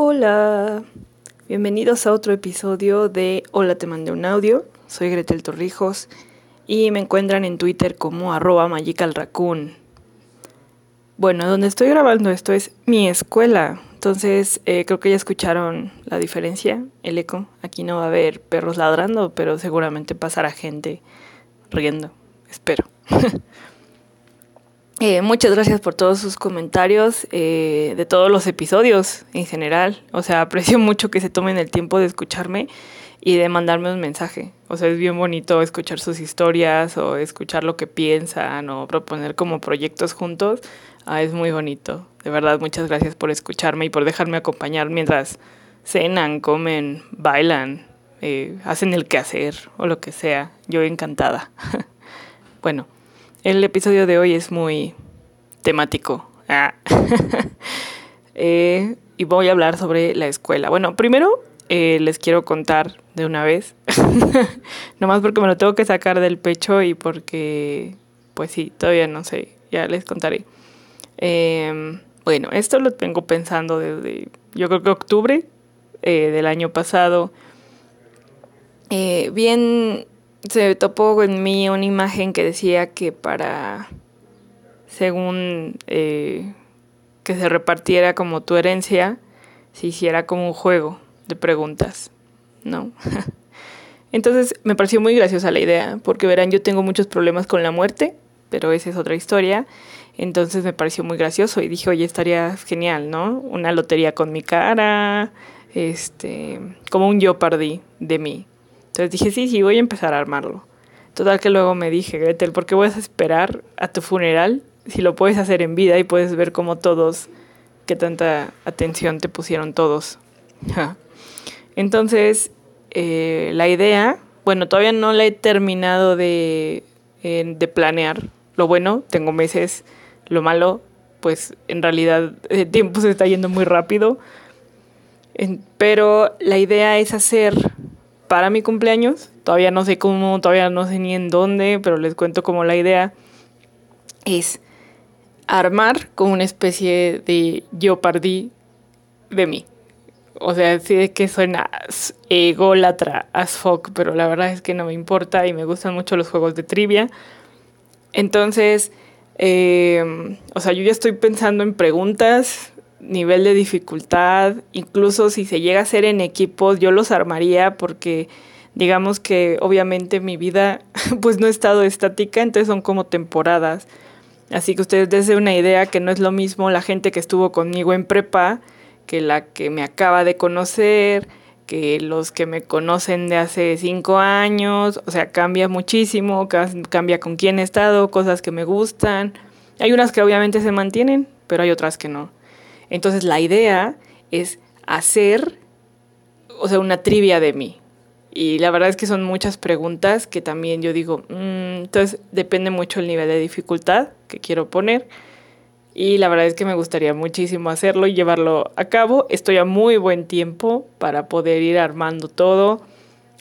Hola, bienvenidos a otro episodio de Hola, te mandé un audio. Soy Gretel Torrijos y me encuentran en Twitter como arroba magicalraccoon. Bueno, donde estoy grabando esto es mi escuela, entonces eh, creo que ya escucharon la diferencia, el eco. Aquí no va a haber perros ladrando, pero seguramente pasará gente riendo, espero. Eh, muchas gracias por todos sus comentarios eh, de todos los episodios en general. O sea, aprecio mucho que se tomen el tiempo de escucharme y de mandarme un mensaje. O sea, es bien bonito escuchar sus historias o escuchar lo que piensan o proponer como proyectos juntos. Ah, es muy bonito. De verdad, muchas gracias por escucharme y por dejarme acompañar mientras cenan, comen, bailan, eh, hacen el quehacer o lo que sea. Yo encantada. bueno. El episodio de hoy es muy temático. Ah. Eh, y voy a hablar sobre la escuela. Bueno, primero eh, les quiero contar de una vez. Nomás porque me lo tengo que sacar del pecho y porque, pues sí, todavía no sé. Ya les contaré. Em, bueno, esto lo tengo pensando desde, yo creo que octubre eh, del año pasado. bien se topó en mí una imagen que decía que para, según eh, que se repartiera como tu herencia, se hiciera como un juego de preguntas, ¿no? Entonces me pareció muy graciosa la idea, porque verán, yo tengo muchos problemas con la muerte, pero esa es otra historia. Entonces me pareció muy gracioso y dije, oye, estaría genial, ¿no? Una lotería con mi cara, este, como un yo perdí de mí. Entonces dije, sí, sí, voy a empezar a armarlo. Total que luego me dije, Gretel, ¿por qué vas a esperar a tu funeral si lo puedes hacer en vida y puedes ver cómo todos, qué tanta atención te pusieron todos? Entonces, eh, la idea, bueno, todavía no la he terminado de, de planear. Lo bueno, tengo meses. Lo malo, pues en realidad el tiempo se está yendo muy rápido. pero la idea es hacer para mi cumpleaños. Todavía no sé cómo, todavía no sé ni en dónde, pero les cuento como la idea es armar como una especie de yo perdí de mí. O sea, sí de que suena ególatra as fuck, pero la verdad es que no me importa y me gustan mucho los juegos de trivia. Entonces, eh, o sea, yo ya estoy pensando en preguntas nivel de dificultad, incluso si se llega a hacer en equipos, yo los armaría porque digamos que obviamente mi vida pues no ha estado estática, entonces son como temporadas. Así que ustedes dense una idea que no es lo mismo la gente que estuvo conmigo en prepa que la que me acaba de conocer, que los que me conocen de hace cinco años, o sea, cambia muchísimo, cambia con quién he estado, cosas que me gustan. Hay unas que obviamente se mantienen, pero hay otras que no. Entonces la idea es hacer, o sea, una trivia de mí. Y la verdad es que son muchas preguntas que también yo digo, mm, entonces depende mucho el nivel de dificultad que quiero poner. Y la verdad es que me gustaría muchísimo hacerlo y llevarlo a cabo. Estoy a muy buen tiempo para poder ir armando todo.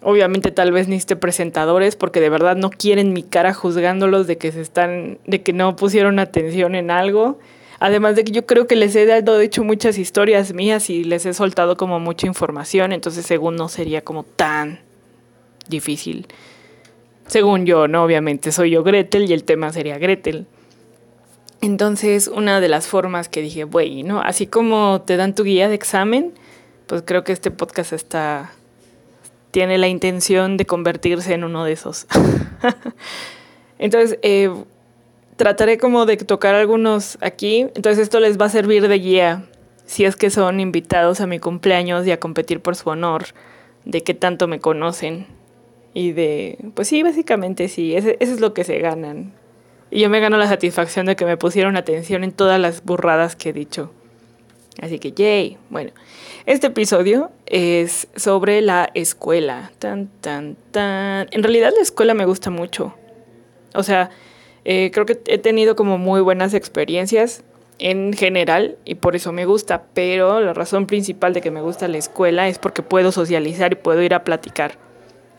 Obviamente tal vez necesite presentadores porque de verdad no quieren mi cara juzgándolos de que se están, de que no pusieron atención en algo. Además de que yo creo que les he dado, hecho, muchas historias mías y les he soltado como mucha información, entonces según no sería como tan difícil. Según yo, ¿no? Obviamente soy yo Gretel y el tema sería Gretel. Entonces, una de las formas que dije, bueno, así como te dan tu guía de examen, pues creo que este podcast está tiene la intención de convertirse en uno de esos. Entonces, eh, trataré como de tocar algunos aquí, entonces esto les va a servir de guía si es que son invitados a mi cumpleaños y a competir por su honor, de qué tanto me conocen y de, pues sí, básicamente sí, eso es lo que se ganan. Y yo me gano la satisfacción de que me pusieron atención en todas las burradas que he dicho. Así que, yay. Bueno, este episodio es sobre la escuela. Tan, tan, tan. En realidad la escuela me gusta mucho. O sea, eh, creo que he tenido como muy buenas experiencias en general y por eso me gusta, pero la razón principal de que me gusta la escuela es porque puedo socializar y puedo ir a platicar.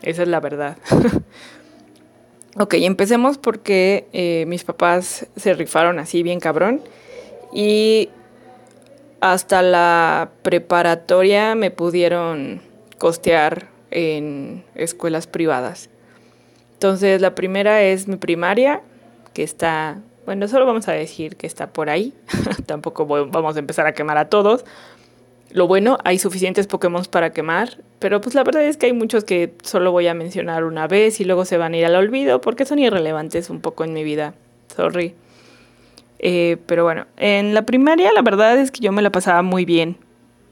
Esa es la verdad. ok, empecemos porque eh, mis papás se rifaron así bien cabrón y hasta la preparatoria me pudieron costear en escuelas privadas. Entonces la primera es mi primaria, que está, bueno, solo vamos a decir que está por ahí, tampoco vamos a empezar a quemar a todos. Lo bueno, hay suficientes Pokémon para quemar, pero pues la verdad es que hay muchos que solo voy a mencionar una vez y luego se van a ir al olvido porque son irrelevantes un poco en mi vida. Sorry. Eh, pero bueno, en la primaria la verdad es que yo me la pasaba muy bien.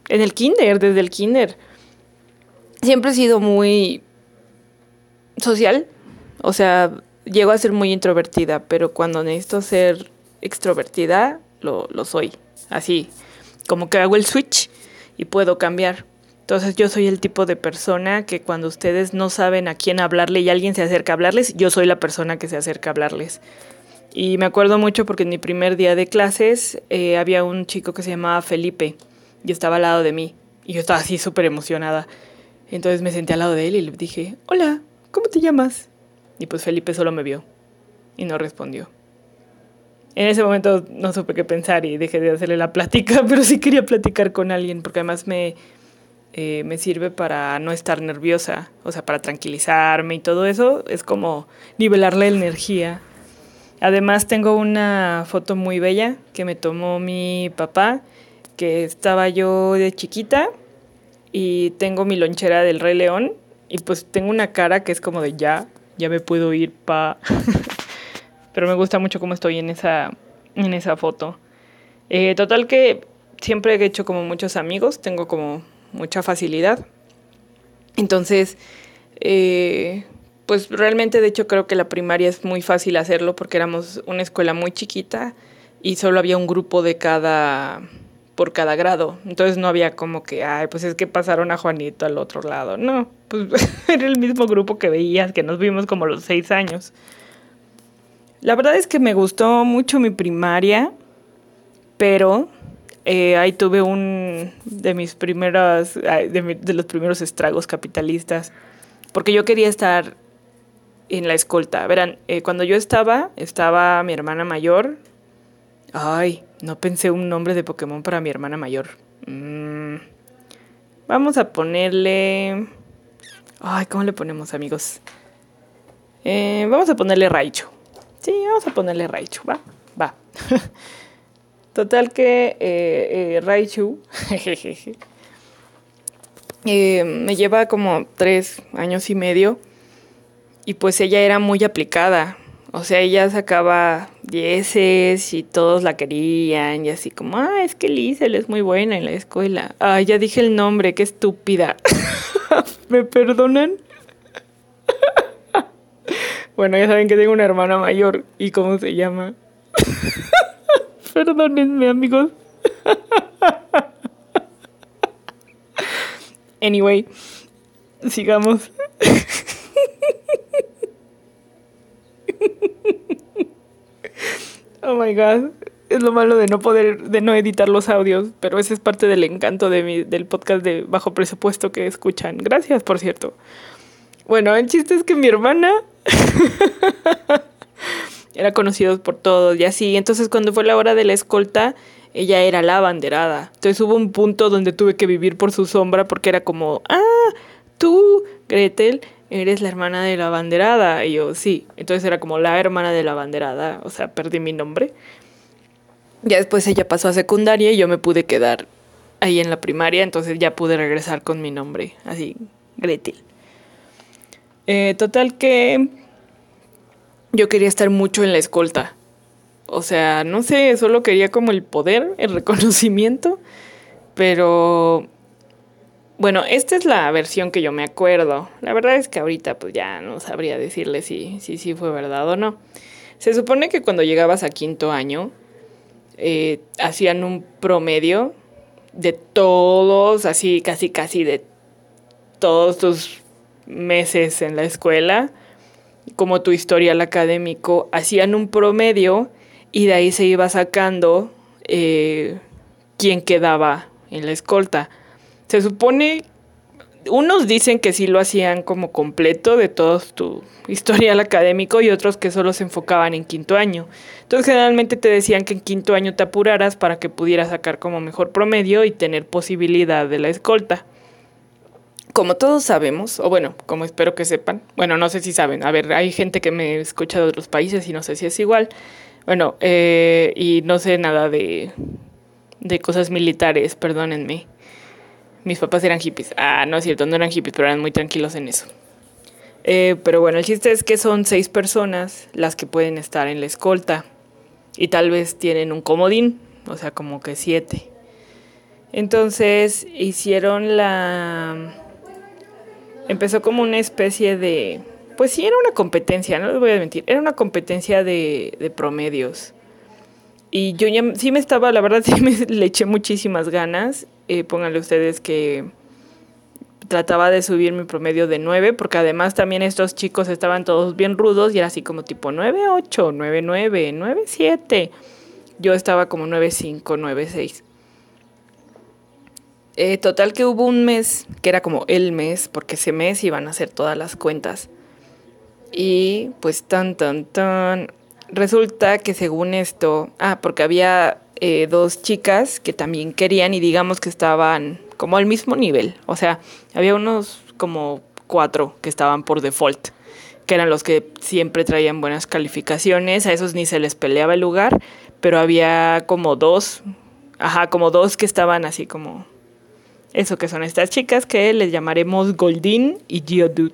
En el kinder, desde el kinder. Siempre he sido muy social. O sea, llego a ser muy introvertida, pero cuando necesito ser extrovertida, lo, lo soy. Así, como que hago el switch y puedo cambiar. Entonces yo soy el tipo de persona que cuando ustedes no saben a quién hablarle y alguien se acerca a hablarles, yo soy la persona que se acerca a hablarles. Y me acuerdo mucho porque en mi primer día de clases eh, había un chico que se llamaba Felipe y estaba al lado de mí. Y yo estaba así súper emocionada. Entonces me senté al lado de él y le dije, hola, ¿cómo te llamas? Y pues Felipe solo me vio y no respondió. En ese momento no supe qué pensar y dejé de hacerle la plática, pero sí quería platicar con alguien porque además me, eh, me sirve para no estar nerviosa, o sea, para tranquilizarme y todo eso. Es como nivelar la energía Además tengo una foto muy bella que me tomó mi papá, que estaba yo de chiquita y tengo mi lonchera del Rey León y pues tengo una cara que es como de ya, ya me puedo ir pa. Pero me gusta mucho cómo estoy en esa, en esa foto. Eh, total que siempre he hecho como muchos amigos, tengo como mucha facilidad. Entonces, eh, pues realmente de hecho creo que la primaria es muy fácil hacerlo porque éramos una escuela muy chiquita y solo había un grupo de cada por cada grado. Entonces no había como que, ay, pues es que pasaron a Juanito al otro lado. No, pues era el mismo grupo que veías, que nos vimos como los seis años. La verdad es que me gustó mucho mi primaria, pero eh, ahí tuve un de mis primeras, de, los primeros estragos capitalistas, porque yo quería estar en la escolta. Verán, eh, cuando yo estaba, estaba mi hermana mayor. Ay, no pensé un nombre de Pokémon para mi hermana mayor. Mm, vamos a ponerle... Ay, ¿cómo le ponemos, amigos? Eh, vamos a ponerle Raichu. Sí, vamos a ponerle Raichu, va, va. Total que eh, Raichu me lleva como tres años y medio y pues ella era muy aplicada. O sea, ella sacaba dieces y todos la querían y así como, ah, es que Liesel es muy buena en la escuela. Ah, ya dije el nombre, qué estúpida. ¿Me perdonan? bueno, ya saben que tengo una hermana mayor. ¿Y cómo se llama? Perdónenme, amigos. anyway, sigamos. Oh my god. Es lo malo de no poder, de no editar los audios, pero ese es parte del encanto de mi, del podcast de bajo presupuesto que escuchan. Gracias, por cierto. Bueno, el chiste es que mi hermana era conocida por todos y así. Entonces, cuando fue la hora de la escolta, ella era la abanderada. Entonces hubo un punto donde tuve que vivir por su sombra porque era como, ah, tú, Gretel, eres la hermana de la banderada. Y yo, sí. Entonces era como la hermana de la banderada. O sea, perdí mi nombre. Ya después ella pasó a secundaria y yo me pude quedar ahí en la primaria. Entonces ya pude regresar con mi nombre. Así, Gretel. Eh, total que yo quería estar mucho en la escolta. O sea, no sé, solo quería como el poder, el reconocimiento. Pero bueno, esta es la versión que yo me acuerdo. La verdad es que ahorita pues ya no sabría decirle si sí si, fue verdad o no. Se supone que cuando llegabas a quinto año eh, hacían un promedio de todos, así casi casi de todos tus meses en la escuela, como tu historial académico, hacían un promedio y de ahí se iba sacando eh, quién quedaba en la escolta. Se supone, unos dicen que sí lo hacían como completo de todo tu historial académico y otros que solo se enfocaban en quinto año. Entonces generalmente te decían que en quinto año te apuraras para que pudieras sacar como mejor promedio y tener posibilidad de la escolta. Como todos sabemos, o bueno, como espero que sepan, bueno, no sé si saben, a ver, hay gente que me escucha de otros países y no sé si es igual, bueno, eh, y no sé nada de, de cosas militares, perdónenme. Mis papás eran hippies. Ah, no es cierto, no eran hippies, pero eran muy tranquilos en eso. Eh, pero bueno, el chiste es que son seis personas las que pueden estar en la escolta. Y tal vez tienen un comodín, o sea, como que siete. Entonces hicieron la... Empezó como una especie de... Pues sí, era una competencia, no les voy a mentir. Era una competencia de, de promedios. Y yo ya sí me estaba, la verdad sí me le eché muchísimas ganas. Eh, pónganle ustedes que trataba de subir mi promedio de 9, porque además también estos chicos estaban todos bien rudos y era así como tipo 9, 8, 9, 9, 9, 7. Yo estaba como 9, 5, 9, 6. Eh, total que hubo un mes, que era como el mes, porque ese mes iban a hacer todas las cuentas. Y pues tan, tan, tan, resulta que según esto, ah, porque había eh, dos chicas que también querían y digamos que estaban como al mismo nivel. O sea, había unos como cuatro que estaban por default, que eran los que siempre traían buenas calificaciones, a esos ni se les peleaba el lugar, pero había como dos, ajá, como dos que estaban así como... Eso que son estas chicas que les llamaremos Goldin y Geodude.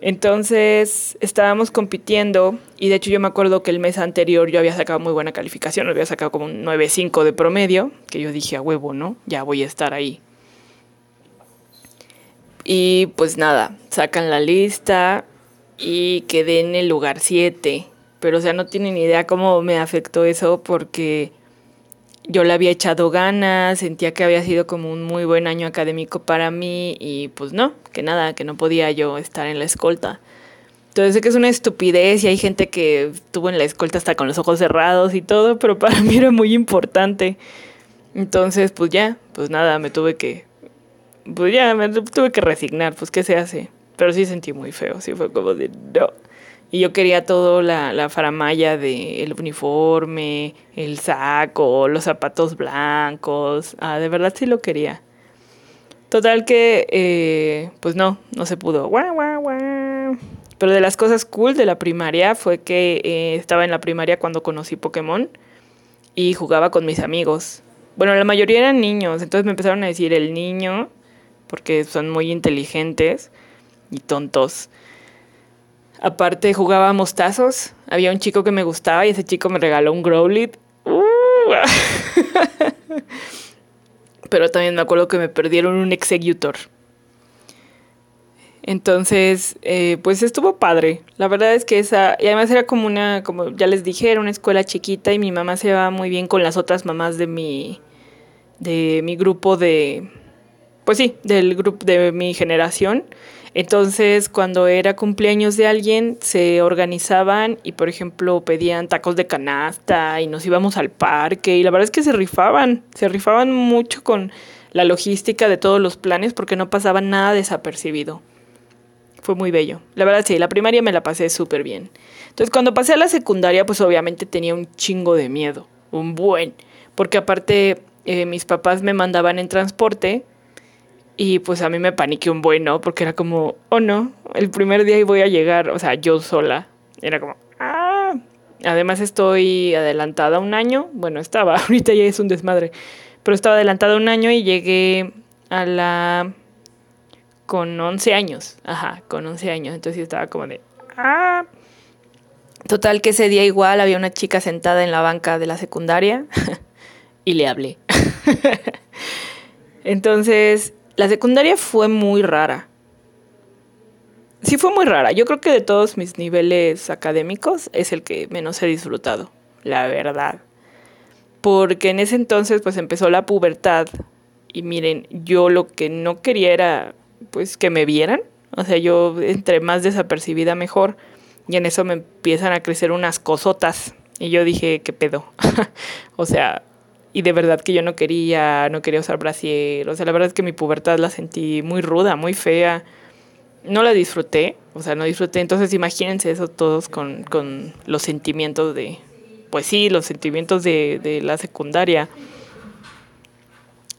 Entonces estábamos compitiendo y de hecho yo me acuerdo que el mes anterior yo había sacado muy buena calificación, había sacado como un 9.5 de promedio, que yo dije a huevo, ¿no? Ya voy a estar ahí. Y pues nada, sacan la lista y quedé en el lugar 7. Pero o sea, no tienen idea cómo me afectó eso porque yo le había echado ganas, sentía que había sido como un muy buen año académico para mí y pues no, que nada, que no podía yo estar en la escolta. Entonces sé que es una estupidez y hay gente que estuvo en la escolta hasta con los ojos cerrados y todo, pero para mí era muy importante. Entonces pues ya, pues nada, me tuve que, pues ya, me tuve que resignar, pues qué se hace. Pero sí sentí muy feo, sí fue como de no. Y yo quería todo la, la faramaya del uniforme, el saco, los zapatos blancos. Ah, de verdad sí lo quería. Total que, eh, pues no, no se pudo. Pero de las cosas cool de la primaria fue que eh, estaba en la primaria cuando conocí Pokémon y jugaba con mis amigos. Bueno, la mayoría eran niños, entonces me empezaron a decir el niño, porque son muy inteligentes y tontos. Aparte jugábamos tazos. Había un chico que me gustaba y ese chico me regaló un Growlit. Uh. Pero también me acuerdo que me perdieron un Executor. Entonces, eh, pues estuvo padre. La verdad es que esa, y además era como una, como ya les dije, era una escuela chiquita y mi mamá se va muy bien con las otras mamás de mi, de mi grupo de, pues sí, del grupo de mi generación. Entonces, cuando era cumpleaños de alguien, se organizaban y, por ejemplo, pedían tacos de canasta y nos íbamos al parque y la verdad es que se rifaban, se rifaban mucho con la logística de todos los planes porque no pasaba nada desapercibido. Fue muy bello. La verdad sí, la primaria me la pasé súper bien. Entonces, cuando pasé a la secundaria, pues obviamente tenía un chingo de miedo, un buen, porque aparte eh, mis papás me mandaban en transporte y pues a mí me paniqué un buen, ¿no? Porque era como, oh no, el primer día voy a llegar, o sea, yo sola. Era como, ah. Además estoy adelantada un año. Bueno, estaba, ahorita ya es un desmadre. Pero estaba adelantada un año y llegué a la... con 11 años. Ajá, con 11 años. Entonces estaba como de, ah. Total que ese día igual había una chica sentada en la banca de la secundaria y le hablé. Entonces la secundaria fue muy rara. Sí fue muy rara. Yo creo que de todos mis niveles académicos es el que menos he disfrutado, la verdad. Porque en ese entonces pues empezó la pubertad y miren, yo lo que no quería era pues que me vieran. O sea, yo entre más desapercibida mejor. Y en eso me empiezan a crecer unas cosotas. Y yo dije, ¿qué pedo? o sea, y de verdad que yo no quería, no quería usar brasier. O sea, la verdad es que mi pubertad la sentí muy ruda, muy fea. No la disfruté, o sea, no disfruté. Entonces imagínense eso todos con, con los sentimientos de, pues sí, los sentimientos de, de la secundaria.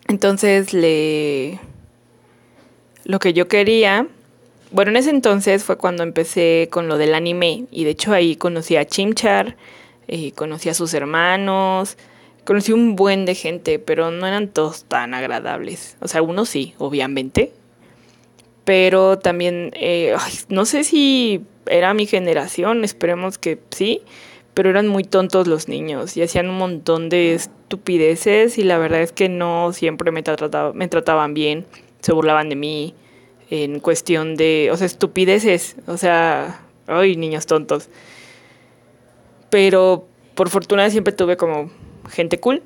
Entonces le... Lo que yo quería... Bueno, en ese entonces fue cuando empecé con lo del anime y de hecho ahí conocí a Chimchar, eh, conocí a sus hermanos, conocí un buen de gente, pero no eran todos tan agradables. O sea, algunos sí, obviamente. Pero también, eh, no sé si era mi generación, esperemos que sí, pero eran muy tontos los niños y hacían un montón de estupideces y la verdad es que no siempre me, trataba, me trataban bien, se burlaban de mí en cuestión de, o sea, estupideces, o sea, ay, niños tontos. Pero por fortuna siempre tuve como gente cool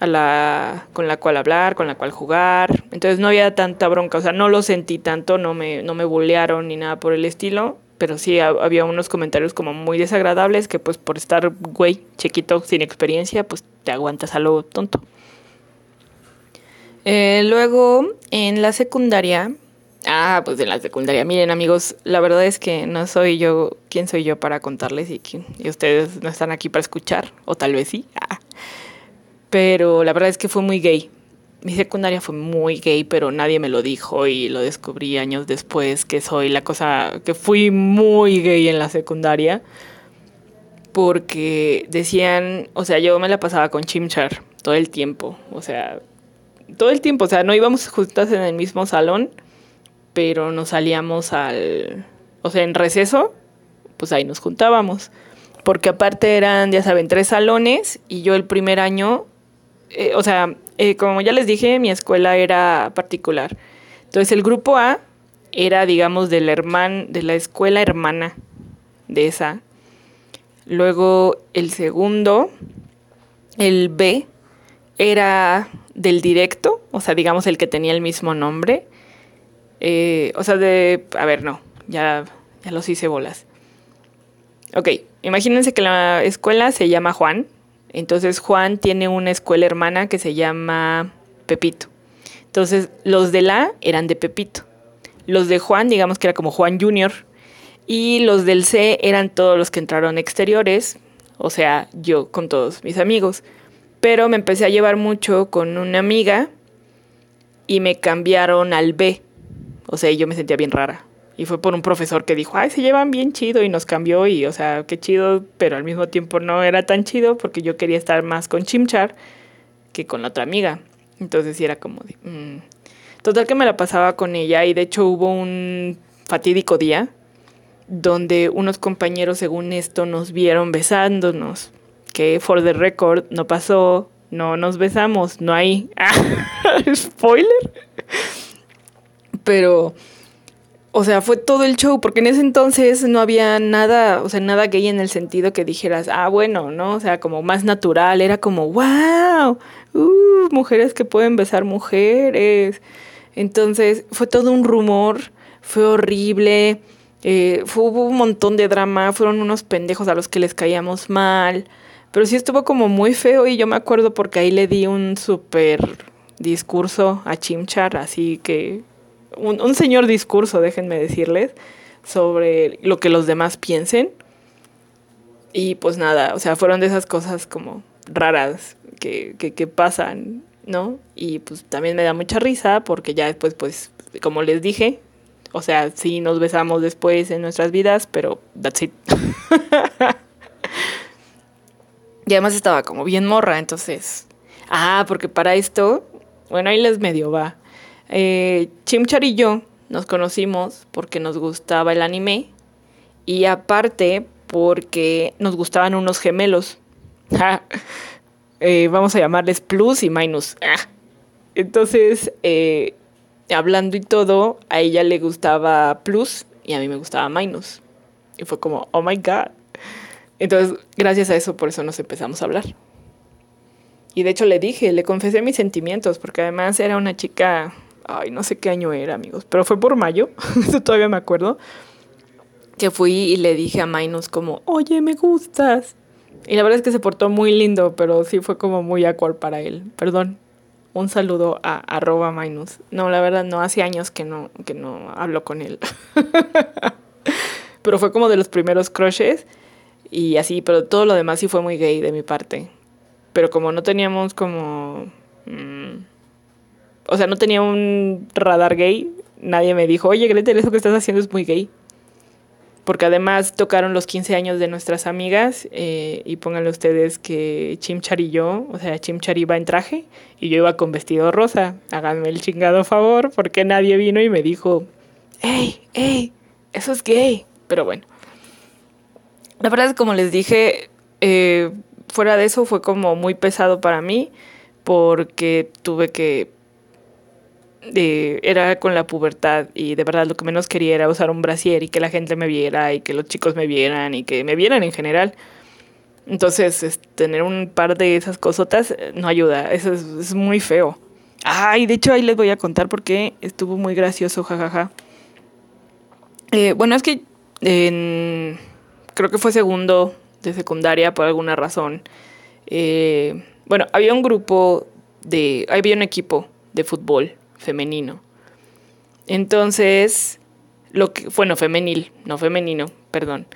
a la con la cual hablar, con la cual jugar. Entonces no había tanta bronca, o sea, no lo sentí tanto, no me no me bullearon ni nada por el estilo pero sí había unos comentarios como muy desagradables que pues por estar güey, chiquito, sin experiencia, pues te aguantas a lo tonto. Eh, luego, en la secundaria, ah, pues en la secundaria, miren amigos, la verdad es que no soy yo, ¿quién soy yo para contarles y, y ustedes no están aquí para escuchar? O tal vez sí, ah. pero la verdad es que fue muy gay mi secundaria fue muy gay, pero nadie me lo dijo y lo descubrí años después que soy la cosa, que fui muy gay en la secundaria. Porque decían, o sea, yo me la pasaba con Chimchar todo el tiempo, o sea, todo el tiempo, o sea, no íbamos juntas en el mismo salón, pero nos salíamos al, o sea, en receso, pues ahí nos juntábamos. Porque aparte eran, ya saben, tres salones y yo el primer año, eh, o sea, eh, como ya les dije, mi escuela era particular. Entonces el grupo A era, digamos, del herman, de la escuela hermana de esa. Luego el segundo, el B, era del directo, o sea, digamos el que tenía el mismo nombre. Eh, o sea, de... A ver, no, ya, ya los hice bolas. Ok, imagínense que la escuela se llama Juan, entonces Juan tiene una escuela hermana que se llama Pepito. Entonces los de la eran de Pepito. Los de Juan, digamos que era como Juan Junior. Y los del C eran todos los que entraron exteriores, o sea, yo con todos mis amigos. Pero me empecé a llevar mucho con una amiga y me cambiaron al B. O sea, yo me sentía bien rara. Y fue por un profesor que dijo, ay, se llevan bien chido y nos cambió y, o sea, qué chido, pero al mismo tiempo no era tan chido porque yo quería estar más con Chimchar que con la otra amiga. Entonces sí era como de... Mm". Total que me la pasaba con ella y de hecho hubo un fatídico día donde unos compañeros, según esto, nos vieron besándonos. Que for the record no pasó, no nos besamos, no hay... Spoiler. Pero o sea, fue todo el show, porque en ese entonces no había nada, o sea, nada gay en el sentido que dijeras, ah, bueno, ¿no? O sea, como más natural, era como, wow, uh, mujeres que pueden besar mujeres. Entonces, fue todo un rumor, fue horrible, eh, fue, hubo un montón de drama, fueron unos pendejos a los que les caíamos mal, pero sí estuvo como muy feo y yo me acuerdo porque ahí le di un súper discurso a Chimchar, así que un, señor discurso, déjenme decirles, sobre lo que los demás piensen. Y pues nada, o sea, fueron de esas cosas como raras que, que, pasan, ¿no? Y pues también me da mucha risa porque ya después, pues, como les dije, o sea, sí nos besamos después en nuestras vidas, pero that's it. y además estaba como bien morra, entonces... Ah, porque para esto, bueno, ahí les medio va. Eh, Chimchar y yo nos conocimos porque nos gustaba el anime y aparte porque nos gustaban unos gemelos. Eh, vamos a llamarles plus y minus. Entonces, eh, hablando y todo, a ella le gustaba plus y a mí me gustaba minus. Y fue como, oh my god. Entonces, gracias a eso, por eso nos empezamos a hablar. Y de hecho le dije, le confesé mis sentimientos, porque además era una chica ay, no sé qué año era, amigos, pero fue por mayo, eso todavía me acuerdo, que fui y le dije a Minus como, oye, me gustas. Y la verdad es que se portó muy lindo, pero sí fue como muy awkward para él. Perdón. Un saludo a arroba minus. No, la verdad no, hace años que no, que no hablo con él. pero fue como de los primeros crushes y así, pero todo lo demás sí fue muy gay de mi parte. Pero como no teníamos como... Mm, o sea, no tenía un radar gay, nadie me dijo, oye Gretel, eso que estás haciendo es muy gay porque además tocaron los 15 años de nuestras amigas eh, y pónganle ustedes que Chimchar y yo, o sea, Chimchar iba en traje y yo iba con vestido rosa. Háganme el chingado favor porque nadie vino y me dijo, hey, hey, eso es gay. Pero bueno, la verdad es como les dije, eh, fuera de eso fue como muy pesado para mí porque tuve que era con la pubertad y de verdad lo que menos quería era usar un brasier y que la gente me viera y que los chicos me vieran y que me vieran en general. Entonces, tener un par de esas cosotas eh, no ayuda, eso es, muy feo. Ay, de hecho ahí les voy a contar porque estuvo muy gracioso, jajaja. Eh, bueno, es que creo que fue segundo de secundaria por alguna razón. Eh, bueno, había un grupo de, había un equipo de fútbol femenino. Entonces, lo que, bueno, femenil, no femenino, perdón.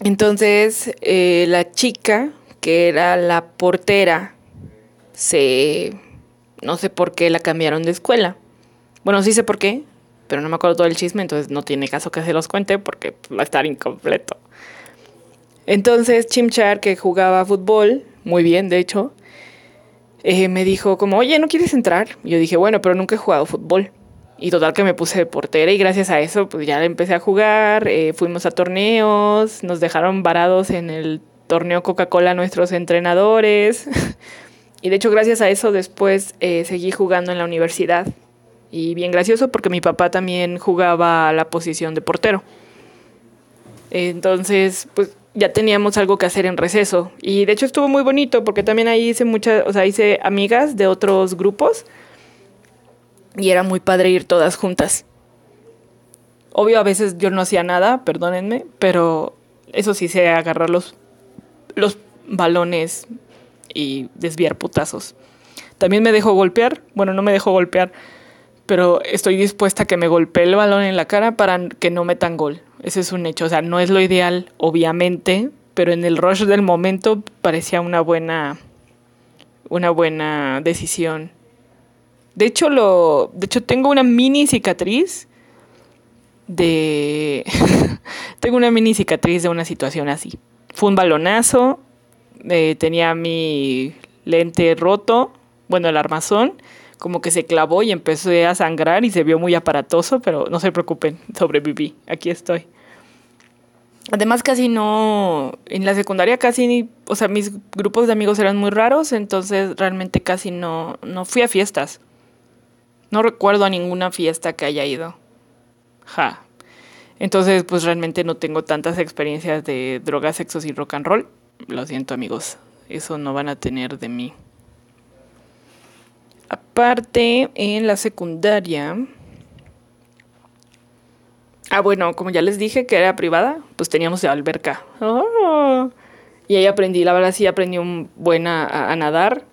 Entonces, eh, la chica, que era la portera, se... no sé por qué la cambiaron de escuela. Bueno, sí sé por qué, pero no me acuerdo todo el chisme, entonces no tiene caso que se los cuente porque va a estar incompleto. Entonces, Chimchar, que jugaba fútbol, muy bien, de hecho, eh, me dijo como, oye, ¿no quieres entrar? Y yo dije, bueno, pero nunca he jugado fútbol. Y total que me puse de portera y gracias a eso pues ya empecé a jugar, eh, fuimos a torneos, nos dejaron varados en el torneo Coca-Cola nuestros entrenadores. y de hecho gracias a eso después eh, seguí jugando en la universidad. Y bien gracioso porque mi papá también jugaba la posición de portero. Entonces, pues ya teníamos algo que hacer en receso. Y de hecho estuvo muy bonito porque también ahí hice muchas, o sea, hice amigas de otros grupos y era muy padre ir todas juntas. Obvio, a veces yo no hacía nada, perdónenme, pero eso sí sé agarrar los, los balones y desviar putazos. También me dejó golpear, bueno, no me dejó golpear, pero estoy dispuesta a que me golpee el balón en la cara para que no metan gol. Ese es un hecho. O sea, no es lo ideal, obviamente, pero en el rush del momento parecía una buena. una buena decisión. De hecho, lo. De hecho, tengo una mini cicatriz de. tengo una mini cicatriz de una situación así. Fue un balonazo. Eh, tenía mi lente roto. Bueno, el armazón como que se clavó y empezó a sangrar y se vio muy aparatoso, pero no se preocupen, sobreviví, aquí estoy. Además casi no, en la secundaria casi, o sea, mis grupos de amigos eran muy raros, entonces realmente casi no, no fui a fiestas. No recuerdo a ninguna fiesta que haya ido. Ja. Entonces, pues realmente no tengo tantas experiencias de drogas, sexos y rock and roll. Lo siento amigos, eso no van a tener de mí. Aparte, en la secundaria... Ah, bueno, como ya les dije que era privada, pues teníamos de alberca. Oh. Y ahí aprendí, la verdad sí aprendí un buena a, nadar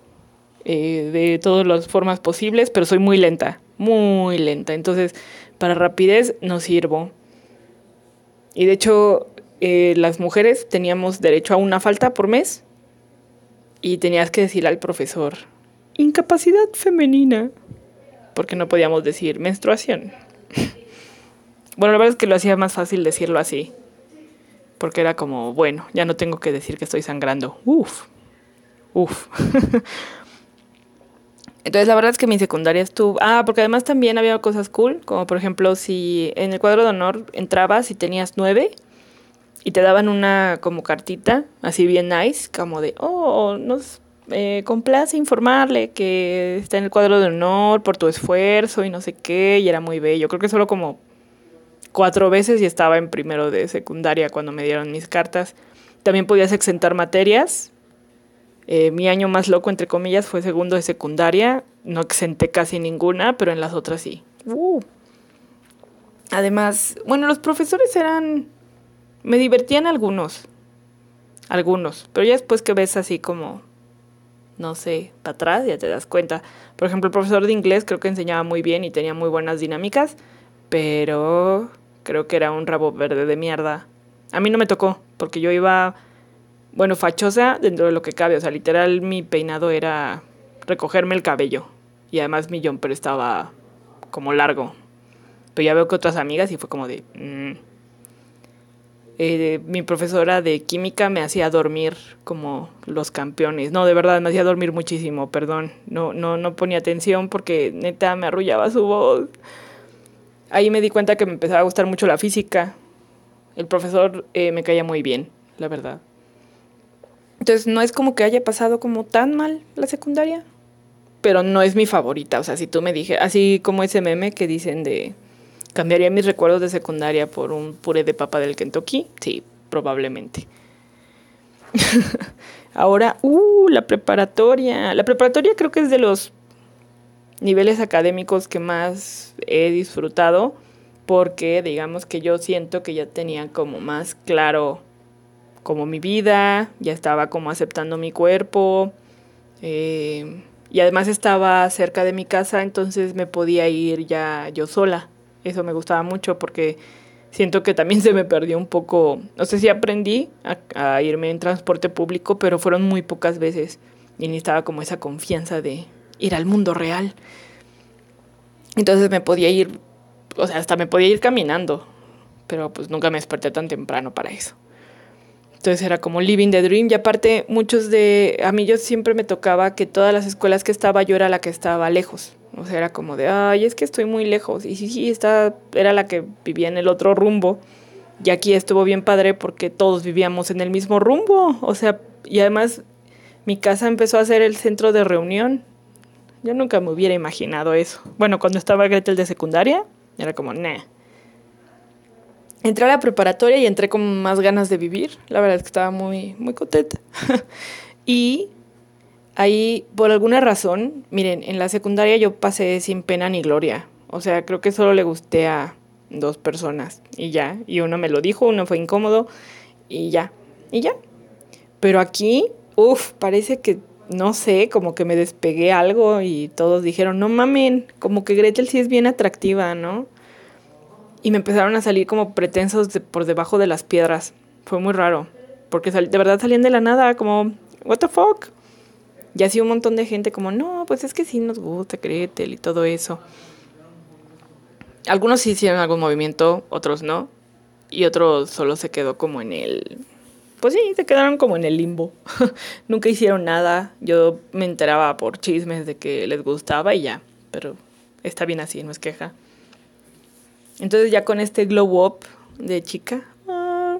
eh, de todas las formas posibles, pero soy muy lenta, muy lenta. Entonces, para rapidez no sirvo. Y de hecho, eh, las mujeres teníamos derecho a una falta por mes y tenías que decirle al profesor, incapacidad femenina, porque no podíamos decir menstruación. bueno, la verdad es que lo hacía más fácil decirlo así, porque era como, bueno, ya no tengo que decir que estoy sangrando. Uf, uf. Entonces la verdad es que mi secundaria estuvo... Ah, porque además también había cosas cool, como por ejemplo si en el cuadro de honor entrabas y tenías nueve y te daban una como cartita, así bien nice, como de, oh, nos eh, complace informarle que está en el cuadro de honor por tu esfuerzo y no sé qué, y era muy bello. Creo que solo como cuatro veces y estaba en primero de secundaria cuando me dieron mis cartas. También podías exentar materias. Eh, mi año más loco, entre comillas, fue segundo de secundaria. No exenté casi ninguna, pero en las otras sí. Uh. Además, bueno, los profesores eran... Me divertían algunos. algunos, pero ya después que ves así como, no sé, para atrás, ya te das cuenta. Por ejemplo, el profesor de inglés creo que enseñaba muy bien y tenía muy buenas dinámicas, pero creo que era un rabo verde de mierda. A mí no me tocó, porque yo iba, bueno, fachosa dentro de lo que cabe, o sea, literal mi peinado era recogerme el cabello y además mi pero estaba como largo. Pero ya veo que otras amigas y fue como de... Mm". Eh, mi profesora de química me hacía dormir como los campeones. No, de verdad, me hacía dormir muchísimo, perdón. No, no, no ponía atención porque neta me arrullaba su voz. Ahí me di cuenta que me empezaba a gustar mucho la física. El profesor eh, me caía muy bien, la verdad. Entonces no es como que haya pasado como tan mal la secundaria, pero no es mi favorita. O sea, si tú me dije, así como ese meme que dicen de ¿Cambiaría mis recuerdos de secundaria por un puré de papa del Kentucky? Sí, probablemente. Ahora, uh, la preparatoria. La preparatoria creo que es de los niveles académicos que más he disfrutado porque digamos que yo siento que ya tenía como más claro como mi vida, ya estaba como aceptando mi cuerpo eh, y además estaba cerca de mi casa, entonces me podía ir ya yo sola. Eso me gustaba mucho porque siento que también se me perdió un poco, no sé si aprendí a, irme en transporte público, pero fueron muy pocas veces y necesitaba como esa confianza de ir al mundo real. Entonces me podía ir, o sea, hasta me podía ir caminando, pero pues nunca me desperté tan temprano para eso. Entonces era como living the dream y aparte muchos de, a mí yo siempre me tocaba que todas las escuelas que estaba yo era la que estaba lejos. O sea, era como de, ay, es que estoy muy lejos. Y sí, sí, esta era la que vivía en el otro rumbo. Y aquí estuvo bien padre porque todos vivíamos en el mismo rumbo. O sea, y además mi casa empezó a ser el centro de reunión. Yo nunca me hubiera imaginado eso. Bueno, cuando estaba Gretel de secundaria, era como, nah. Entré a la preparatoria y entré con más ganas de vivir. La verdad es que estaba muy, muy contenta. y Ahí, por alguna razón, miren, en la secundaria yo pasé sin pena ni gloria. O sea, creo que solo le gusté a dos personas y ya. Y uno me lo dijo, uno fue incómodo y ya. Y ya. Pero aquí, uff, parece que, no sé, como que me despegué algo y todos dijeron, no mamen, como que Gretel sí es bien atractiva, ¿no? Y me empezaron a salir como pretensos por debajo de las piedras. Fue muy raro. Porque de verdad salían de la nada, como, what the fuck? Y así un montón de gente como, no, pues es que sí nos gusta Gretel y todo eso. Algunos sí hicieron algún movimiento, otros no. Y otros solo se quedó como en el... Pues sí, se quedaron como en el limbo. Nunca hicieron nada. Yo me enteraba por chismes de que les gustaba y ya. Pero está bien así, no es queja. Entonces ya con este glow up de chica, ah,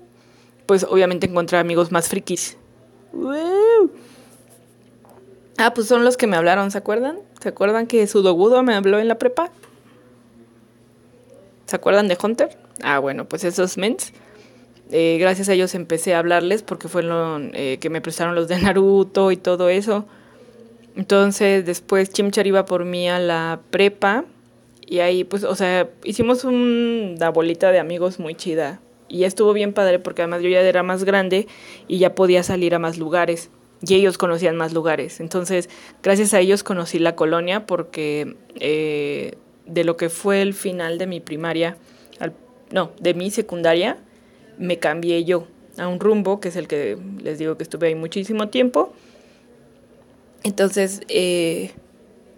pues obviamente encontré amigos más frikis. Ah, pues son los que me hablaron, ¿se acuerdan? ¿Se acuerdan que Sudogudo me habló en la prepa? ¿Se acuerdan de Hunter? Ah, bueno, pues esos mens. Eh, gracias a ellos empecé a hablarles porque fueron eh, que me prestaron los de Naruto y todo eso. Entonces después Chimchar iba por mí a la prepa y ahí pues, o sea, hicimos una bolita de amigos muy chida. Y estuvo bien padre porque además yo ya era más grande y ya podía salir a más lugares y ellos conocían más lugares. Entonces, gracias a ellos conocí la colonia porque eh, de lo que fue el final de mi primaria, no, de mi secundaria, me cambié yo a un rumbo, que es el que les digo que estuve ahí muchísimo tiempo. Entonces, eh,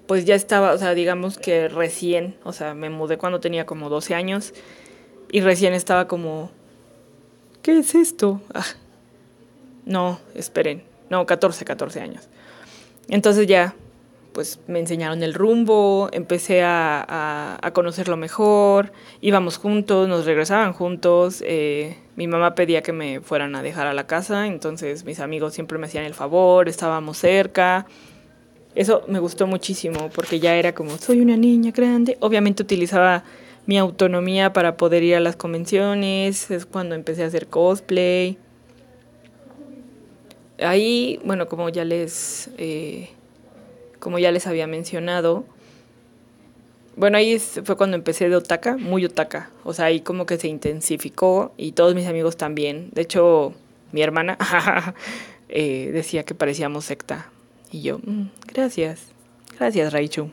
pues ya estaba, o sea, digamos que recién, o sea, me mudé cuando tenía como 12 años y recién estaba como, ¿qué es esto? Ah, no, esperen, no, 14, 14 años. Entonces ya, pues me enseñaron el rumbo, empecé a, conocerlo mejor, íbamos juntos, nos regresaban juntos, eh, mi mamá pedía que me fueran a dejar a la casa, entonces mis amigos siempre me hacían el favor, estábamos cerca. Eso me gustó muchísimo porque ya era como, soy una niña grande. Obviamente utilizaba mi autonomía para poder ir a las convenciones, es cuando empecé a hacer cosplay. Ahí, bueno, como ya les, eh, como ya les había mencionado, bueno, ahí fue cuando empecé de otaka, muy otaka. O sea, ahí como que se intensificó y todos mis amigos también. De hecho, mi hermana, eh, decía que parecíamos secta. Y yo, mm, gracias, gracias Raichu.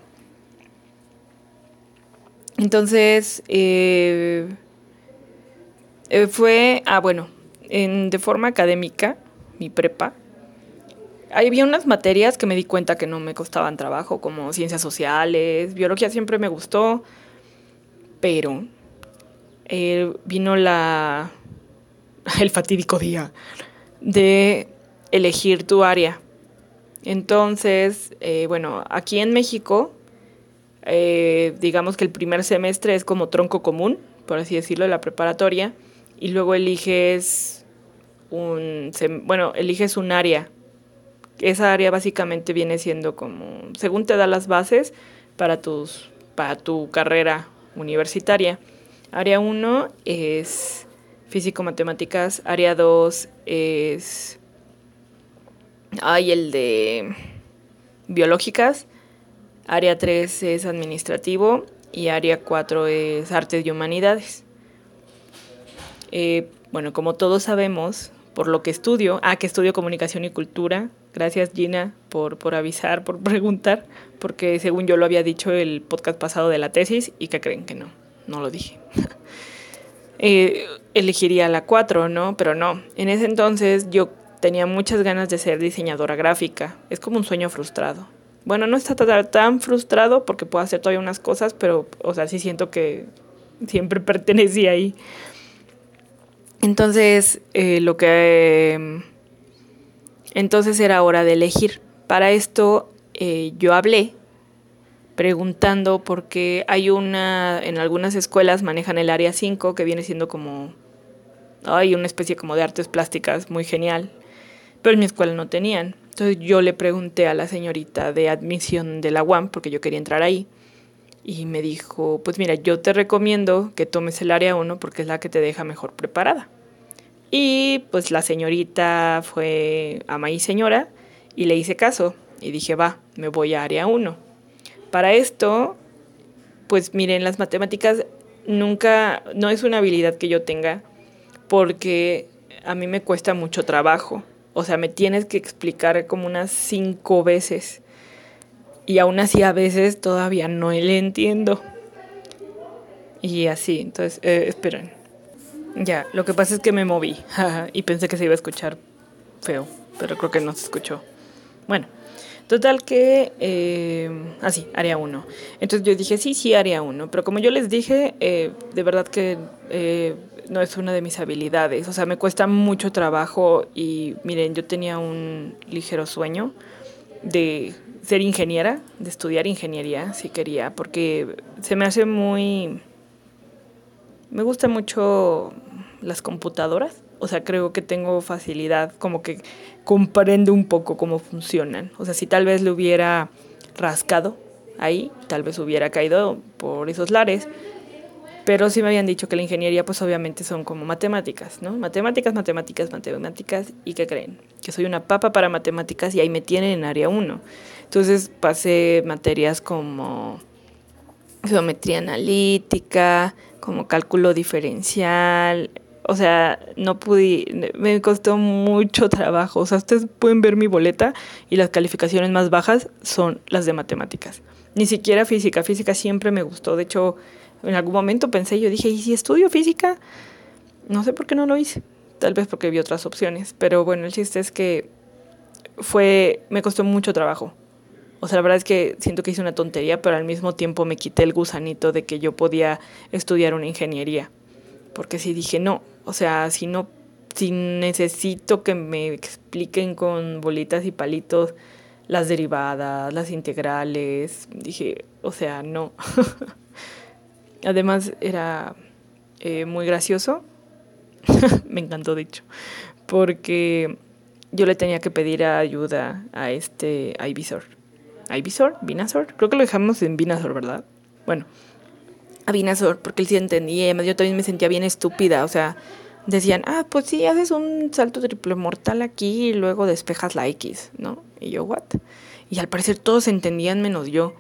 Entonces, eh, fue, ah, bueno, en, de forma académica, mi prepa, había unas materias que me di cuenta que no me costaban trabajo, como ciencias sociales, biología siempre me gustó, pero eh, vino la el fatídico día de elegir tu área. Entonces, eh, bueno, aquí en México, eh, digamos que el primer semestre es como tronco común, por así decirlo, de la preparatoria, y luego eliges un, bueno, eliges un área. Esa área básicamente viene siendo como, según te da las bases para, tus, para tu carrera universitaria. Área 1 es físico-matemáticas, área 2 es... Hay el de biológicas, área 3 es administrativo y área 4 es artes y humanidades. Eh, bueno, como todos sabemos, por lo que estudio, ah, que estudio comunicación y cultura, gracias Gina por, por avisar, por preguntar, porque según yo lo había dicho el podcast pasado de la tesis y que creen que no no lo dije. Eh, elegiría la 4, ¿no? Pero no. En ese entonces yo tenía muchas ganas de ser diseñadora gráfica. Es como un sueño frustrado. Bueno, no está tan frustrado porque puedo hacer todavía unas cosas, pero, o sea, sí siento que siempre pertenecí ahí. Entonces, eh, lo que... entonces era hora de elegir. Para esto eh, yo hablé preguntando porque hay una, en algunas escuelas manejan el área 5 que viene siendo como, hay una especie como de artes plásticas muy genial, pero en mi escuela no tenían. Entonces yo le pregunté a la señorita de admisión de la UAM, porque yo quería entrar ahí, y me dijo, pues mira, yo te recomiendo que tomes el área 1 porque es la que te deja mejor preparada. Y pues la señorita fue ama y señora y le hice caso y dije, va, me voy a área 1 para esto, pues miren, las matemáticas nunca, no es una habilidad que yo tenga porque a mí me cuesta mucho trabajo. O sea, me tienes que explicar como unas cinco veces. Y aún así a veces todavía no le entiendo. Y así, entonces, eh, esperen. Ya, lo que pasa es que me moví y pensé que se iba a escuchar feo, pero creo que no se escuchó. Bueno, Total que, eh, así, ah, área 1. Entonces yo dije, sí, sí, área 1. Pero como yo les dije, eh, de verdad que eh, no es una de mis habilidades. O sea, me cuesta mucho trabajo y miren, yo tenía un ligero sueño de ser ingeniera, de estudiar ingeniería, si quería, porque se me hace muy... Me gusta mucho las computadoras o sea, creo que tengo facilidad, como que comprendo un poco cómo funcionan. O sea, si tal vez le hubiera rascado ahí, tal vez hubiera caído por esos lares. Pero sí me habían dicho que la ingeniería, pues obviamente son como matemáticas, ¿no? Matemáticas, matemáticas, matemáticas. ¿Y qué creen? Que soy una papa para matemáticas y ahí me tienen en área 1. Entonces pasé materias como geometría analítica, como cálculo diferencial, o sea, no pude, me costó mucho trabajo. O sea, ustedes pueden ver mi boleta y las calificaciones más bajas son las de matemáticas. Ni siquiera física. Física siempre me gustó. De hecho, en algún momento pensé, yo dije, ¿y si estudio física? No sé por qué no lo hice. Tal vez porque vi otras opciones. Pero bueno, el chiste es que fue, me costó mucho trabajo. O sea, la verdad es que siento que hice una tontería, pero al mismo tiempo me quité el gusanito de que yo podía estudiar una ingeniería. Porque si dije, no, o sea, si no, si necesito que me expliquen con bolitas y palitos las derivadas, las integrales, dije, o sea, no. Además era eh, muy gracioso, me encantó dicho, porque yo le tenía que pedir ayuda a este. ¿A Ibisor? ¿Vinazor? Creo que lo dejamos en Vinazor, ¿verdad? Bueno, a porque él sí entendía. Además, yo también me sentía bien estúpida. O sea, decían, ah, pues sí, haces un salto triple mortal aquí y luego despejas la X, ¿no? Y yo, ¿what? Y al parecer todos entendían menos yo.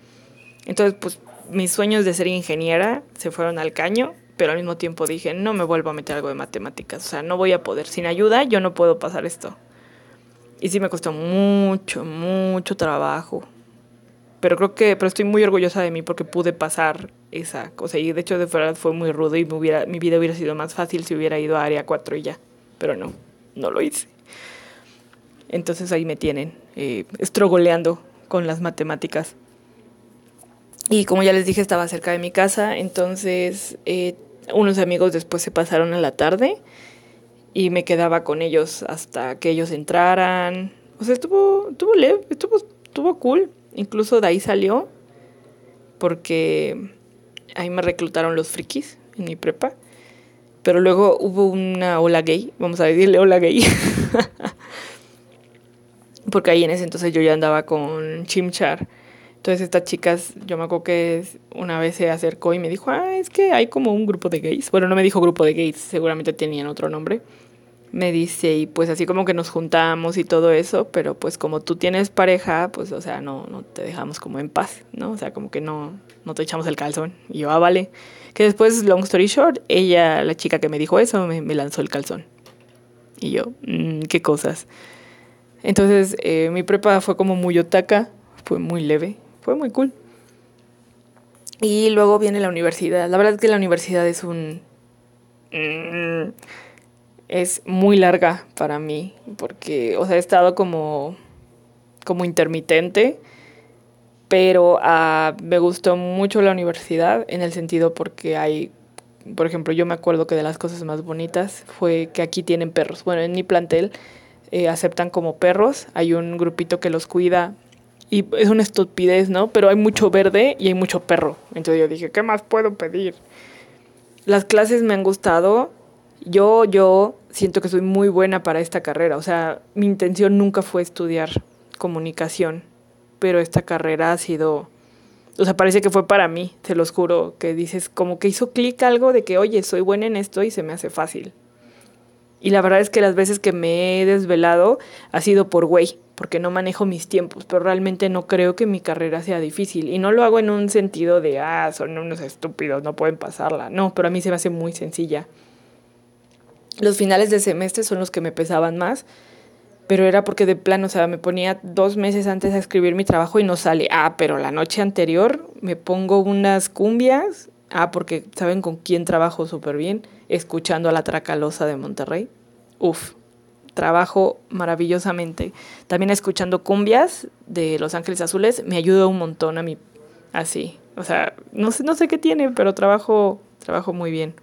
Entonces, pues mis sueños de ser ingeniera se fueron al caño pero al mismo tiempo dije, no me vuelvo a meter algo de matemáticas, o sea, no voy a poder, sin ayuda yo no puedo pasar esto. Y sí me costó mucho, mucho trabajo. Pero creo que, pero estoy muy orgullosa de mí porque pude pasar esa cosa. Y de hecho, de verdad fue muy rudo y me hubiera, mi vida hubiera sido más fácil si hubiera ido a área 4 y ya. Pero no, no lo hice. Entonces ahí me tienen, eh, estrogoleando con las matemáticas. Y como ya les dije, estaba cerca de mi casa, entonces eh, unos amigos después se pasaron a la tarde y me quedaba con ellos hasta que ellos entraran. O sea, estuvo, estuvo leve, estuvo, estuvo cool. Incluso de ahí salió porque ahí me reclutaron los frikis en mi prepa. Pero luego hubo una ola gay, vamos a decirle ola gay. porque ahí en ese entonces yo ya andaba con Chimchar entonces estas chicas, yo me acuerdo que una vez se acercó y me dijo, ah, es que hay como un grupo de gays. Bueno, no me dijo grupo de gays, seguramente tenían otro nombre. Me dice, y pues así como que nos juntamos y todo eso, pero pues como tú tienes pareja, pues o sea, no, no te dejamos como en paz, ¿no? O sea, como que no, no te echamos el calzón. Y yo, ah, vale. Que después, long story short, ella, la chica que me dijo eso, me, lanzó el calzón. Y yo, mmm, qué cosas. Entonces, eh, mi prepa fue como muy otaka, fue muy leve fue muy cool. Y luego viene la universidad. La verdad es que la universidad es un... Mm, es muy larga para mí, porque, o sea, he estado como, como intermitente, pero uh, me gustó mucho la universidad en el sentido porque hay, por ejemplo, yo me acuerdo que de las cosas más bonitas fue que aquí tienen perros. Bueno, en mi plantel eh, aceptan como perros, hay un grupito que los cuida y es una estupidez, ¿no? Pero hay mucho verde y hay mucho perro. Entonces yo dije, ¿qué más puedo pedir? Las clases me han gustado. Yo, yo siento que soy muy buena para esta carrera. O sea, mi intención nunca fue estudiar comunicación, pero esta carrera ha sido... O sea, parece que fue para mí, te los juro, que dices como que hizo clic algo de que, oye, soy buena en esto y se me hace fácil. Y la verdad es que las veces que me he desvelado ha sido por güey, porque no manejo mis tiempos, pero realmente no creo que mi carrera sea difícil. Y no lo hago en un sentido de, ah, son unos estúpidos, no pueden pasarla. No, pero a mí se me hace muy sencilla. Los finales de semestre son los que me pesaban más, pero era porque de plano, o sea, me ponía dos meses antes a escribir mi trabajo y no sale. Ah, pero la noche anterior me pongo unas cumbias. Ah, porque saben con quién trabajo súper bien, escuchando a la Tracalosa de Monterrey. Uf, trabajo maravillosamente. También escuchando cumbias de Los Ángeles Azules me ayuda un montón a mí, así. O sea, no sé, no sé qué tiene, pero trabajo, trabajo muy bien.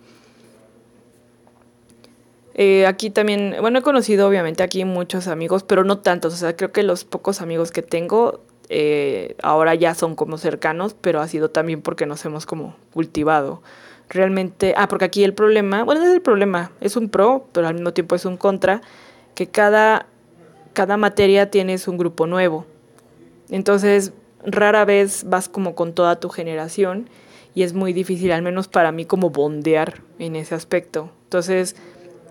Eh, aquí también, bueno, he conocido obviamente aquí muchos amigos, pero no tantos. O sea, creo que los pocos amigos que tengo eh, ahora ya son como cercanos, pero ha sido también porque nos hemos como cultivado. Realmente, ah, porque aquí el problema, bueno, no es el problema, es un pro, pero al mismo tiempo es un contra, que cada, cada materia tienes un grupo nuevo. Entonces, rara vez vas como con toda tu generación y es muy difícil, al menos para mí, como bondear en ese aspecto. Entonces,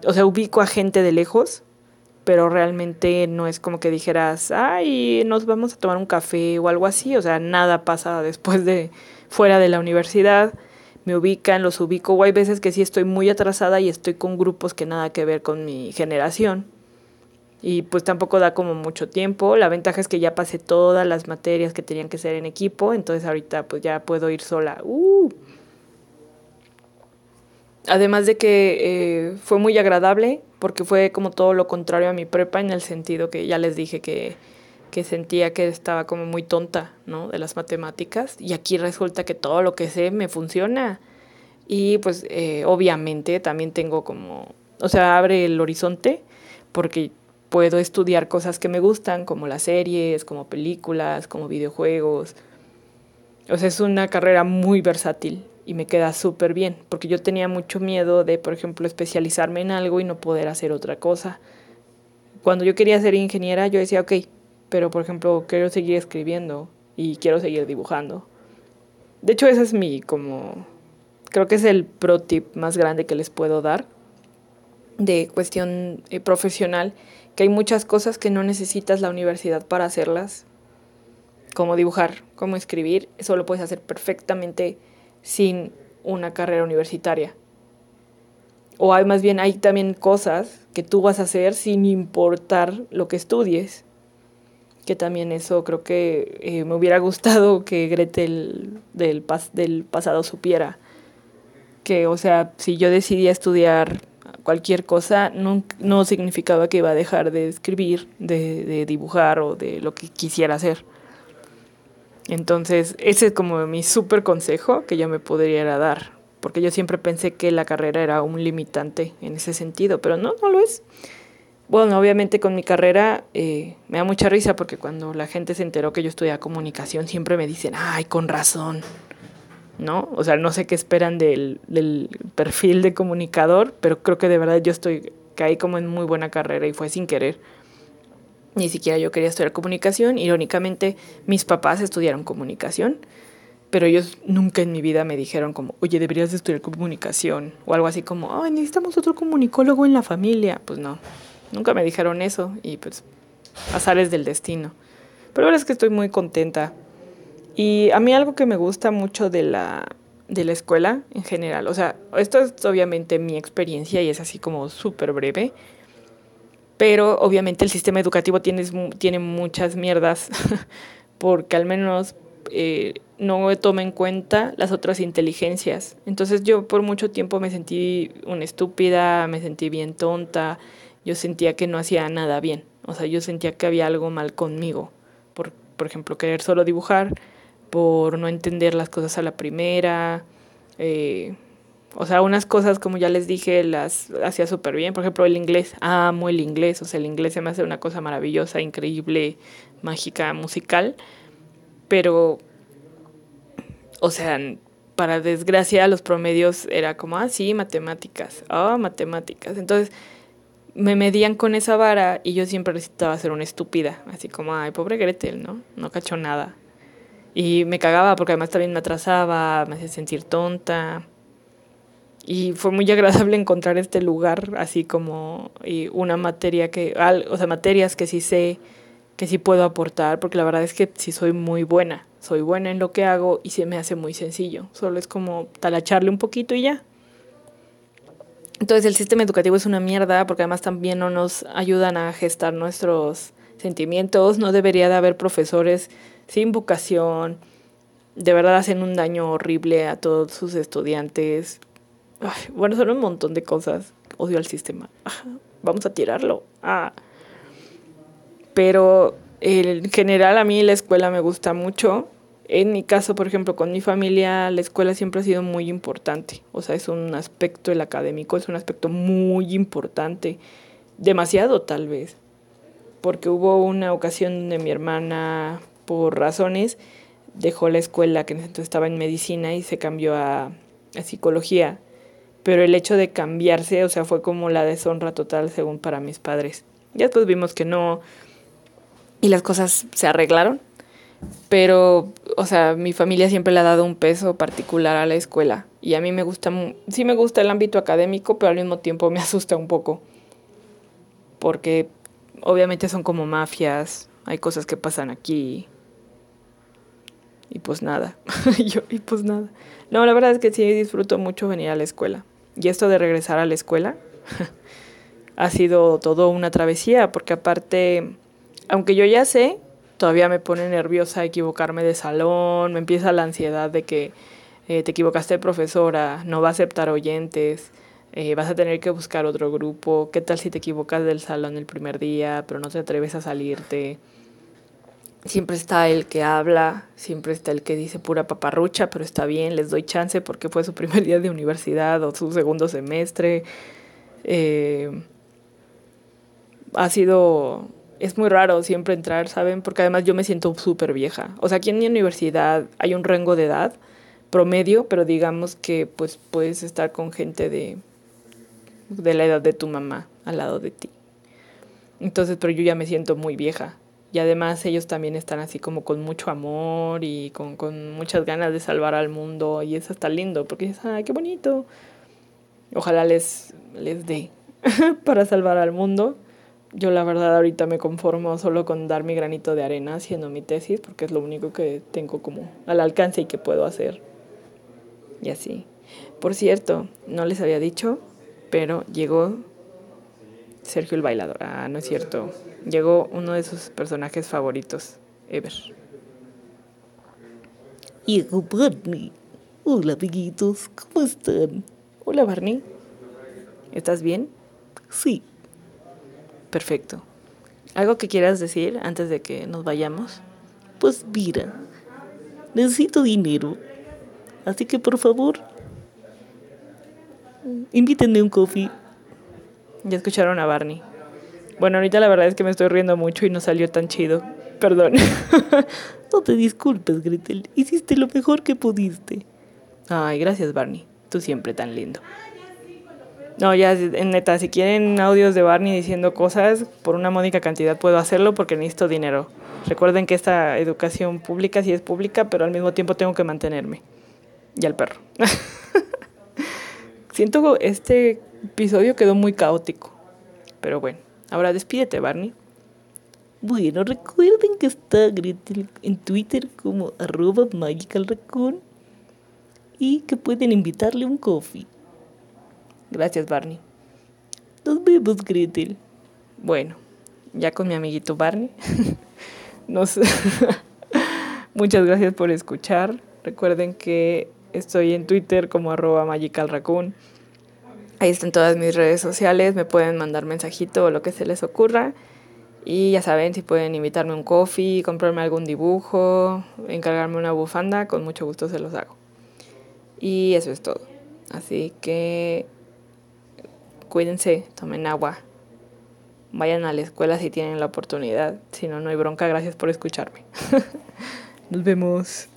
o sea, ubico a gente de lejos, pero realmente no es como que dijeras, ay, nos vamos a tomar un café o algo así. O sea, nada pasa después de fuera de la universidad. Me ubican, los ubico. O hay veces que sí estoy muy atrasada y estoy con grupos que nada que ver con mi generación y pues tampoco da como mucho tiempo. La ventaja es que ya pasé todas las materias que tenían que ser en equipo, entonces ahorita pues ya puedo ir sola. Uh. Además de que eh, fue muy agradable porque fue como todo lo contrario a mi prepa en el sentido que ya les dije que, que sentía que estaba como muy tonta, ¿no? De las matemáticas y aquí resulta que todo lo que sé me funciona. Y pues eh, obviamente también tengo como, o sea, abre el horizonte porque puedo estudiar cosas que me gustan, como las series, como películas, como videojuegos. O sea, es una carrera muy versátil y me queda súper bien, porque yo tenía mucho miedo de, por ejemplo, especializarme en algo y no poder hacer otra cosa. Cuando yo quería ser ingeniera, yo decía, ok, pero por ejemplo, quiero seguir escribiendo y quiero seguir dibujando. De hecho, ese es mi, como, creo que es el pro tip más grande que les puedo dar de cuestión eh, profesional que hay muchas cosas que no necesitas la universidad para hacerlas, como dibujar, como escribir, eso lo puedes hacer perfectamente sin una carrera universitaria. o hay más bien hay también cosas que tú vas a hacer sin importar lo que estudies. Que también eso creo que eh, me hubiera gustado que Gretel del, del pasado supiera. Que, o sea, si yo decidía estudiar cualquier cosa, no, no significaba que iba a dejar de escribir, de dibujar o de lo que quisiera hacer. Entonces, ese es como mi súper consejo que yo me podría dar porque yo siempre pensé que la carrera era un limitante en ese sentido, pero no, no lo es. Bueno, obviamente con mi carrera eh, me da mucha risa porque cuando la gente se enteró que yo estudiaba comunicación siempre me dicen, ay, con razón, ¿no? O sea, no sé qué esperan del, del perfil de comunicador, pero creo que de verdad yo estoy, caí como en muy buena carrera y fue sin querer. Ni siquiera yo quería estudiar comunicación. Irónicamente, mis papás estudiaron comunicación pero ellos nunca en mi vida me dijeron como, oye, deberías estudiar comunicación, o algo así como, ay, necesitamos otro comunicólogo en la familia. Pues no, nunca me dijeron eso, y pues, azares del destino. Pero la verdad es que estoy muy contenta. Y a mí algo que me gusta mucho de la, de la escuela en general, o sea, esto es obviamente mi experiencia y es así como súper breve, pero obviamente el sistema educativo tiene, tiene muchas mierdas, porque al menos eh, no toma en cuenta las otras inteligencias. Entonces yo por mucho tiempo me sentí una estúpida, me sentí bien tonta, yo sentía que no hacía nada bien, o sea, yo sentía que había algo mal conmigo, por, por ejemplo, querer solo dibujar, por no entender las cosas a la primera, eh, o sea, unas cosas, como ya les dije, las hacía súper bien. Por ejemplo, el inglés. Amo el inglés. O sea, el inglés se me hace una cosa maravillosa, increíble, mágica, musical pero, o sea, para desgracia los promedios era como, ah, sí, matemáticas, ah, matemáticas. Entonces me medían con esa vara y yo siempre necesitaba ser una estúpida, así como, ay, pobre Gretel, ¿no? No cachó nada. Y me cagaba porque además también me atrasaba, me hacía sentir tonta. Y fue muy agradable encontrar este lugar, así como y una materia que, o sea, materias que sí sé que sí puedo aportar, porque la verdad es que sí soy muy buena, soy buena en lo que hago y se me hace muy sencillo, solo es como talacharle un poquito y ya. Entonces el sistema educativo es una mierda porque además también no nos ayudan a gestar nuestros sentimientos, no debería de haber profesores sin vocación, de verdad hacen un daño horrible a todos sus estudiantes. Bueno, son un montón de cosas. Odio al sistema. Vamos a tirarlo. Ah pero en general a mí la escuela me gusta mucho. En mi caso, por ejemplo, con mi familia, la escuela siempre ha sido muy importante. O sea, es un aspecto, el académico es un aspecto muy importante. Demasiado, tal vez. Porque hubo una ocasión donde mi hermana, por razones, dejó la escuela, que entonces estaba en medicina, y se cambió a, a psicología. Pero el hecho de cambiarse, o sea, fue como la deshonra total, según para mis padres. Ya después vimos que no, y las cosas se arreglaron. Pero, o sea, mi familia siempre le ha dado un peso particular a la escuela. Y a mí me gusta, sí me gusta el ámbito académico, pero al mismo tiempo me asusta un poco. Porque obviamente son como mafias, hay cosas que pasan aquí. Y pues nada, y pues nada. No, la verdad es que sí disfruto mucho venir a la escuela. Y esto de regresar a la escuela ha sido todo una travesía, porque aparte aunque yo ya sé, todavía me pone nerviosa equivocarme de salón, me empieza la ansiedad de que eh, te equivocaste profesora, no va a aceptar oyentes, eh, vas a tener que buscar otro grupo, qué tal si te equivocas del salón el primer día, pero no te atreves a salirte. Siempre está el que habla, siempre está el que dice pura paparrucha, pero está bien, les doy chance porque fue su primer día de universidad o su segundo semestre. Eh, ha sido es muy raro siempre entrar, ¿saben? Porque además yo me siento súper vieja. O sea, aquí en mi universidad hay un rango de edad promedio, pero digamos que pues puedes estar con gente de, de la edad de tu mamá al lado de ti. Entonces, pero yo ya me siento muy vieja. Y además ellos también están así como con mucho amor y con, con muchas ganas de salvar al mundo. Y eso está lindo porque es, ay, qué bonito. Ojalá les, les dé para salvar al mundo. Yo la verdad ahorita me conformo solo con dar mi granito de arena haciendo mi tesis porque es lo único que tengo como al alcance y que puedo hacer. Y así. Por cierto, no les había dicho, pero llegó Sergio el bailador. Ah, no es cierto. Llegó uno de sus personajes favoritos ever. Llegó Barney. Hola, amiguitos, ¿cómo están? Hola, Barney. ¿Estás bien? Sí. Perfecto. ¿Algo que quieras decir antes de que nos vayamos? Pues mira, necesito dinero. Así que por favor, invítenme un coffee. Ya escucharon a Barney. Bueno, ahorita la verdad es que me estoy riendo mucho y no salió tan chido. Perdón. no te disculpes, Gretel. Hiciste lo mejor que pudiste. Ay, gracias, Barney. Tú siempre tan lindo. No, ya, en neta, si quieren audios de Barney diciendo cosas, por una módica cantidad puedo hacerlo porque necesito dinero. Recuerden que esta educación pública sí es pública, pero al mismo tiempo tengo que mantenerme. Y al perro. Siento este episodio quedó muy caótico. Pero bueno, ahora despídete, Barney. Bueno, recuerden que está Gretel en Twitter como arroba magicalraccoon y que pueden invitarle un coffee. Gracias, Barney. Nos vemos, Gretel. Bueno, ya con mi amiguito Barney. Nos... Muchas gracias por escuchar. Recuerden que estoy en Twitter como arroba magicalraccoon. Ahí están todas mis redes sociales, me pueden mandar mensajito o lo que se les ocurra. Y ya saben, si pueden invitarme un coffee, comprarme algún dibujo, encargarme una bufanda, con mucho gusto se los hago. Y eso es todo. Así que cuídense, tomen agua, vayan a la escuela si tienen la oportunidad. Si no, no hay bronca. Gracias por escucharme. Nos vemos.